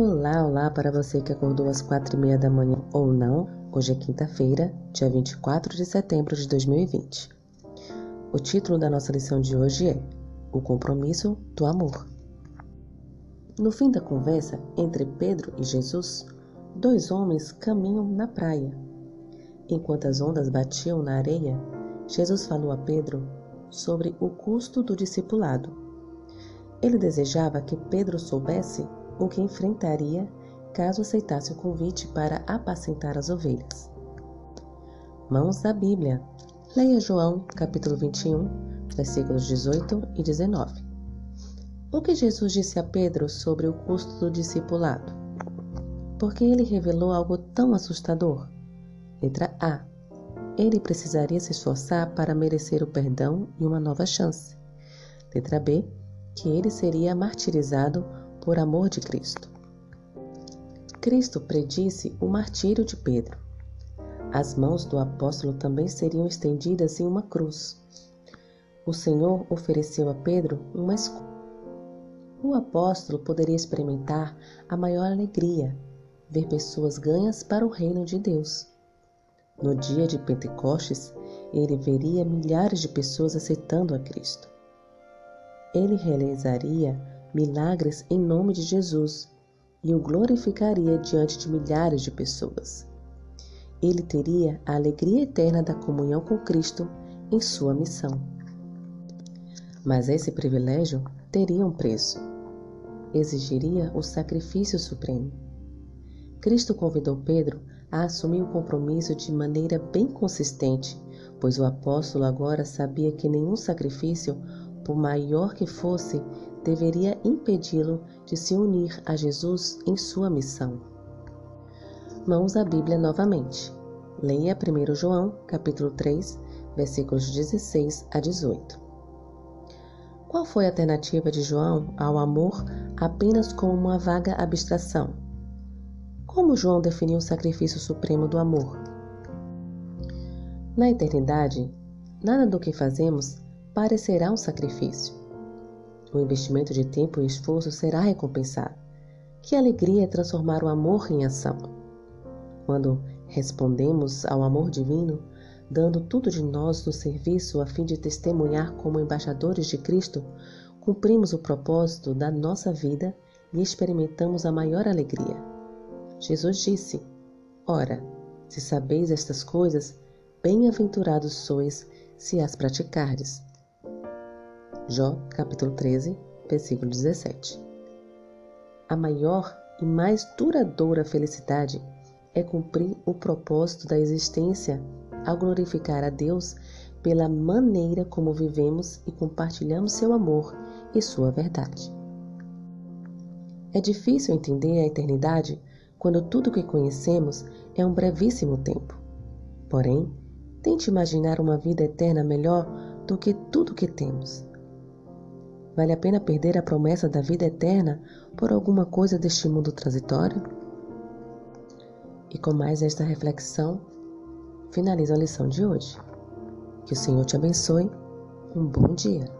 Olá, olá para você que acordou às quatro e meia da manhã ou não. Hoje é quinta-feira, dia 24 de setembro de 2020. O título da nossa lição de hoje é O Compromisso do Amor. No fim da conversa entre Pedro e Jesus, dois homens caminham na praia. Enquanto as ondas batiam na areia, Jesus falou a Pedro sobre o custo do discipulado. Ele desejava que Pedro soubesse o que enfrentaria caso aceitasse o convite para apacentar as ovelhas. Mãos da Bíblia. Leia João, capítulo 21, versículos 18 e 19. O que Jesus disse a Pedro sobre o custo do discipulado? Porque ele revelou algo tão assustador? Letra A. Ele precisaria se esforçar para merecer o perdão e uma nova chance. Letra B. Que ele seria martirizado por amor de Cristo. Cristo predisse o martírio de Pedro. As mãos do apóstolo também seriam estendidas em uma cruz. O Senhor ofereceu a Pedro uma escolha. O apóstolo poderia experimentar a maior alegria, ver pessoas ganhas para o reino de Deus. No dia de Pentecostes, ele veria milhares de pessoas aceitando a Cristo. Ele realizaria milagres em nome de Jesus e o glorificaria diante de milhares de pessoas. Ele teria a alegria eterna da comunhão com Cristo em sua missão. Mas esse privilégio teria um preço. Exigiria o sacrifício supremo. Cristo convidou Pedro a assumir o compromisso de maneira bem consistente, pois o apóstolo agora sabia que nenhum sacrifício, por maior que fosse, deveria impedi-lo de se unir a Jesus em sua missão. Mãos à Bíblia novamente. Leia 1 João, capítulo 3, versículos 16 a 18. Qual foi a alternativa de João ao amor apenas como uma vaga abstração? Como João definiu o sacrifício supremo do amor? Na eternidade, nada do que fazemos parecerá um sacrifício. O investimento de tempo e esforço será recompensado. Que alegria é transformar o amor em ação. Quando respondemos ao amor divino, dando tudo de nós no serviço a fim de testemunhar como embaixadores de Cristo, cumprimos o propósito da nossa vida e experimentamos a maior alegria. Jesus disse: Ora, se sabeis estas coisas, bem-aventurados sois se as praticardes. Jó, capítulo 13, versículo 17. A maior e mais duradoura felicidade é cumprir o propósito da existência ao glorificar a Deus pela maneira como vivemos e compartilhamos seu amor e sua verdade. É difícil entender a eternidade quando tudo que conhecemos é um brevíssimo tempo. Porém, tente imaginar uma vida eterna melhor do que tudo que temos. Vale a pena perder a promessa da vida eterna por alguma coisa deste mundo transitório? E com mais esta reflexão, finalizo a lição de hoje. Que o Senhor te abençoe. Um bom dia.